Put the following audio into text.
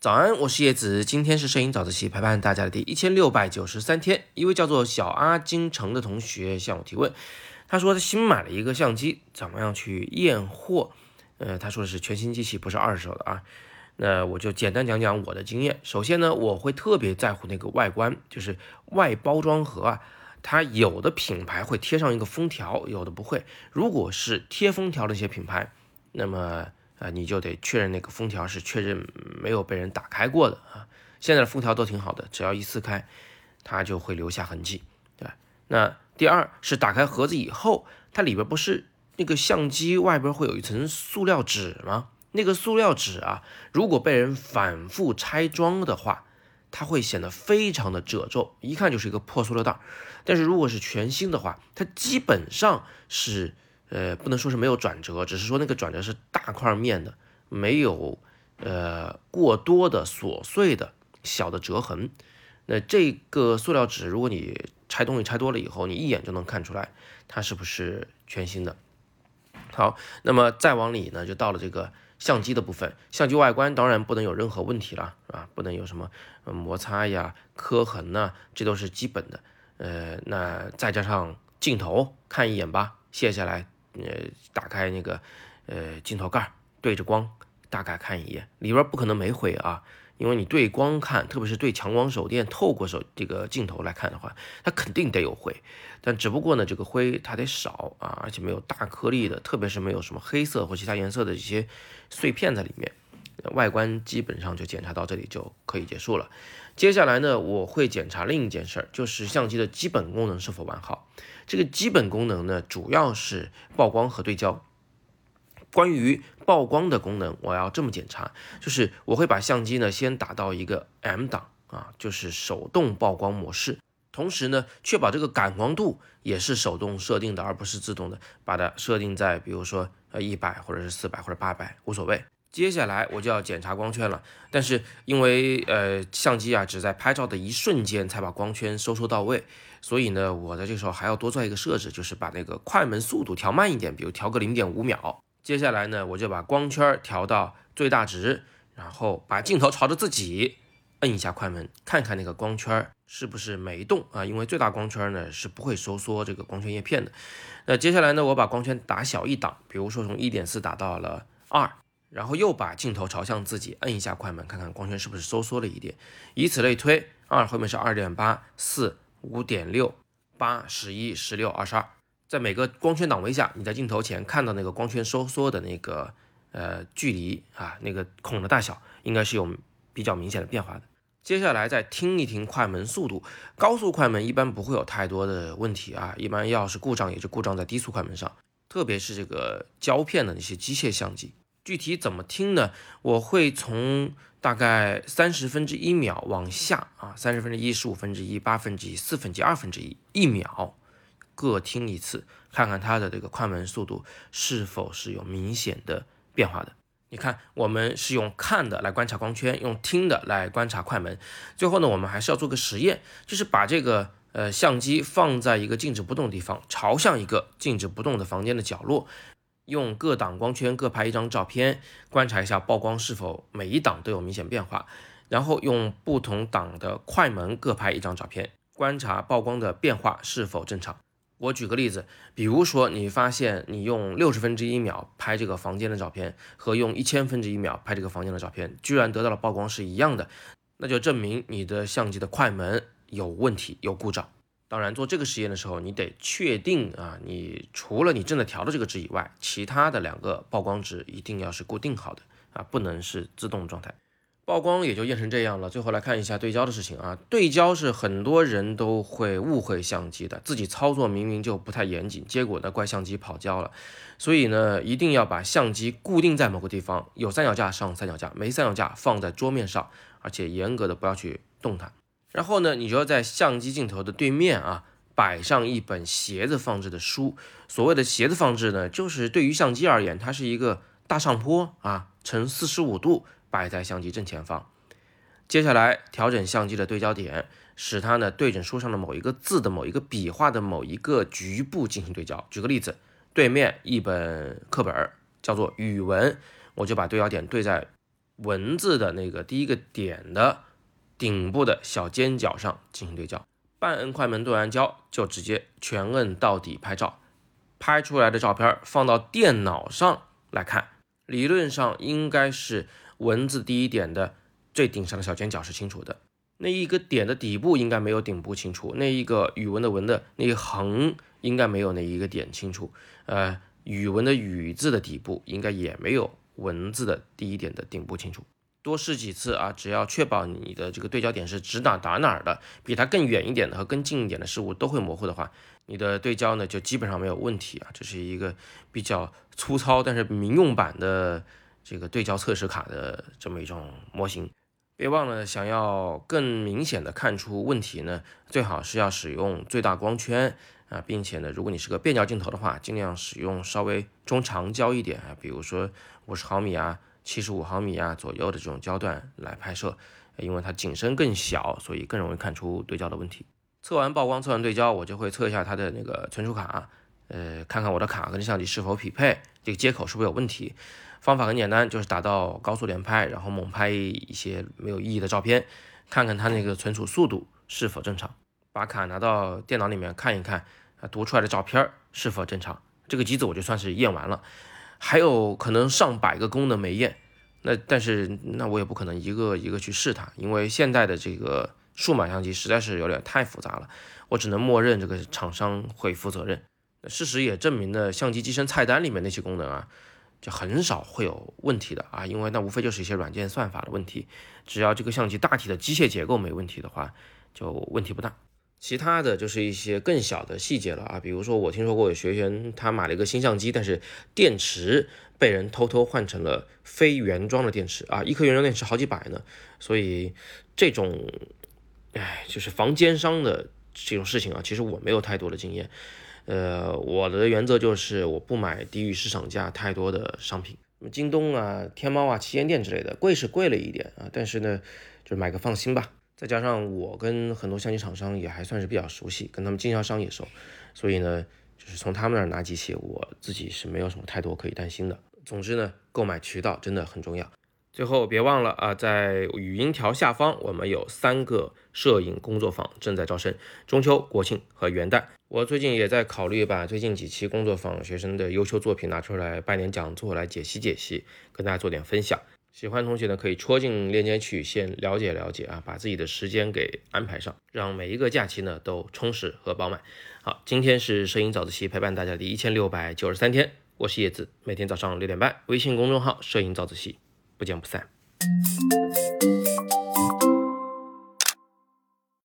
早安，我是叶子，今天是摄影早自习陪伴大家的第一千六百九十三天。一位叫做小阿金城的同学向我提问，他说他新买了一个相机，怎么样去验货？呃，他说的是全新机器，不是二手的啊。那我就简单讲讲我的经验。首先呢，我会特别在乎那个外观，就是外包装盒啊，它有的品牌会贴上一个封条，有的不会。如果是贴封条的一些品牌，那么啊，你就得确认那个封条是确认没有被人打开过的啊。现在的封条都挺好的，只要一撕开，它就会留下痕迹，对吧？那第二是打开盒子以后，它里边不是那个相机外边会有一层塑料纸吗？那个塑料纸啊，如果被人反复拆装的话，它会显得非常的褶皱，一看就是一个破塑料袋。但是如果是全新的话，它基本上是。呃，不能说是没有转折，只是说那个转折是大块面的，没有呃过多的琐碎的小的折痕。那这个塑料纸，如果你拆东西拆多了以后，你一眼就能看出来它是不是全新的。好，那么再往里呢，就到了这个相机的部分。相机外观当然不能有任何问题了，啊，不能有什么摩擦呀、磕痕呐，这都是基本的。呃，那再加上镜头，看一眼吧，卸下来。呃，打开那个呃镜头盖，对着光大概看一眼，里边不可能没灰啊，因为你对光看，特别是对强光手电透过手这个镜头来看的话，它肯定得有灰，但只不过呢，这个灰它得少啊，而且没有大颗粒的，特别是没有什么黑色或其他颜色的一些碎片在里面。外观基本上就检查到这里就可以结束了。接下来呢，我会检查另一件事儿，就是相机的基本功能是否完好。这个基本功能呢，主要是曝光和对焦。关于曝光的功能，我要这么检查，就是我会把相机呢先打到一个 M 档啊，就是手动曝光模式，同时呢，确保这个感光度也是手动设定的，而不是自动的，把它设定在比如说呃一百或者是四百或者八百无所谓。接下来我就要检查光圈了，但是因为呃相机啊只在拍照的一瞬间才把光圈收缩到位，所以呢我在这时候还要多做一个设置，就是把那个快门速度调慢一点，比如调个零点五秒。接下来呢我就把光圈调到最大值，然后把镜头朝着自己，摁一下快门，看看那个光圈是不是没动啊？因为最大光圈呢是不会收缩这个光圈叶片的。那接下来呢我把光圈打小一档，比如说从一点四打到了二。然后又把镜头朝向自己，摁一下快门，看看光圈是不是收缩了一点，以此类推。二后面是二点八四五点六八十一十六二十二，在每个光圈档位下，你在镜头前看到那个光圈收缩的那个呃距离啊，那个孔的大小，应该是有比较明显的变化的。接下来再听一听快门速度，高速快门一般不会有太多的问题啊，一般要是故障也就故障在低速快门上，特别是这个胶片的那些机械相机。具体怎么听呢？我会从大概三十分之一秒往下啊，三十分之一、十五分之一、八分之一、四分之一、二分之一，一秒各听一次，看看它的这个快门速度是否是有明显的变化的。你看，我们是用看的来观察光圈，用听的来观察快门。最后呢，我们还是要做个实验，就是把这个呃相机放在一个静止不动的地方，朝向一个静止不动的房间的角落。用各档光圈各拍一张照片，观察一下曝光是否每一档都有明显变化，然后用不同档的快门各拍一张照片，观察曝光的变化是否正常。我举个例子，比如说你发现你用六十分之一秒拍这个房间的照片，和用一千分之一秒拍这个房间的照片，居然得到了曝光是一样的，那就证明你的相机的快门有问题，有故障。当然，做这个实验的时候，你得确定啊，你除了你正在调的这个值以外，其他的两个曝光值一定要是固定好的啊，不能是自动状态。曝光也就验成这样了。最后来看一下对焦的事情啊，对焦是很多人都会误会相机的，自己操作明明就不太严谨，结果呢怪相机跑焦了。所以呢，一定要把相机固定在某个地方，有三脚架上三脚架，没三脚架放在桌面上，而且严格的不要去动它。然后呢，你就要在相机镜头的对面啊，摆上一本斜着放置的书。所谓的斜着放置呢，就是对于相机而言，它是一个大上坡啊，呈四十五度摆在相机正前方。接下来调整相机的对焦点，使它呢对准书上的某一个字的某一个笔画的某一个局部进行对焦。举个例子，对面一本课本，叫做语文，我就把对焦点对在文字的那个第一个点的顶部的小尖角上进行对焦。半摁快门对完焦，就直接全摁到底拍照，拍出来的照片放到电脑上来看，理论上应该是文字第一点的最顶上的小尖角是清楚的，那一个点的底部应该没有顶部清楚，那一个语文的文的那一横应该没有那一个点清楚，呃，语文的语字的底部应该也没有文字的第一点的顶部清楚。多试几次啊，只要确保你的这个对焦点是指哪打哪的，比它更远一点的和更近一点的事物都会模糊的话，你的对焦呢就基本上没有问题啊。这是一个比较粗糙但是民用版的这个对焦测试卡的这么一种模型。别忘了，想要更明显的看出问题呢，最好是要使用最大光圈啊，并且呢，如果你是个变焦镜头的话，尽量使用稍微中长焦一点啊，比如说五十毫米啊。七十五毫米啊左右的这种焦段来拍摄，因为它景深更小，所以更容易看出对焦的问题。测完曝光，测完对焦，我就会测一下它的那个存储卡，呃，看看我的卡跟相机是否匹配，这个接口是不是有问题。方法很简单，就是打到高速连拍，然后猛拍一些没有意义的照片，看看它那个存储速度是否正常。把卡拿到电脑里面看一看，啊，读出来的照片是否正常。这个机子我就算是验完了。还有可能上百个功能没验，那但是那我也不可能一个一个去试它，因为现在的这个数码相机实在是有点太复杂了，我只能默认这个厂商会负责任。事实也证明呢，相机机身菜单里面那些功能啊，就很少会有问题的啊，因为那无非就是一些软件算法的问题，只要这个相机大体的机械结构没问题的话，就问题不大。其他的就是一些更小的细节了啊，比如说我听说过有学员他买了一个新相机，但是电池被人偷偷换成了非原装的电池啊，一颗原装电池好几百呢，所以这种，哎，就是防奸商的这种事情啊，其实我没有太多的经验，呃，我的原则就是我不买低于市场价太多的商品，什么京东啊、天猫啊、旗舰店之类的，贵是贵了一点啊，但是呢，就买个放心吧。再加上我跟很多相机厂商也还算是比较熟悉，跟他们经销商也熟，所以呢，就是从他们那儿拿机器，我自己是没有什么太多可以担心的。总之呢，购买渠道真的很重要。最后别忘了啊，在语音条下方，我们有三个摄影工作坊正在招生，中秋、国庆和元旦。我最近也在考虑把最近几期工作坊学生的优秀作品拿出来办点讲座来解析解析，跟大家做点分享。喜欢同学呢，可以戳进链接去先了解了解啊，把自己的时间给安排上，让每一个假期呢都充实和饱满。好，今天是摄影早自习陪伴大家的一千六百九十三天，我是叶子，每天早上六点半，微信公众号摄影早自习，不见不散。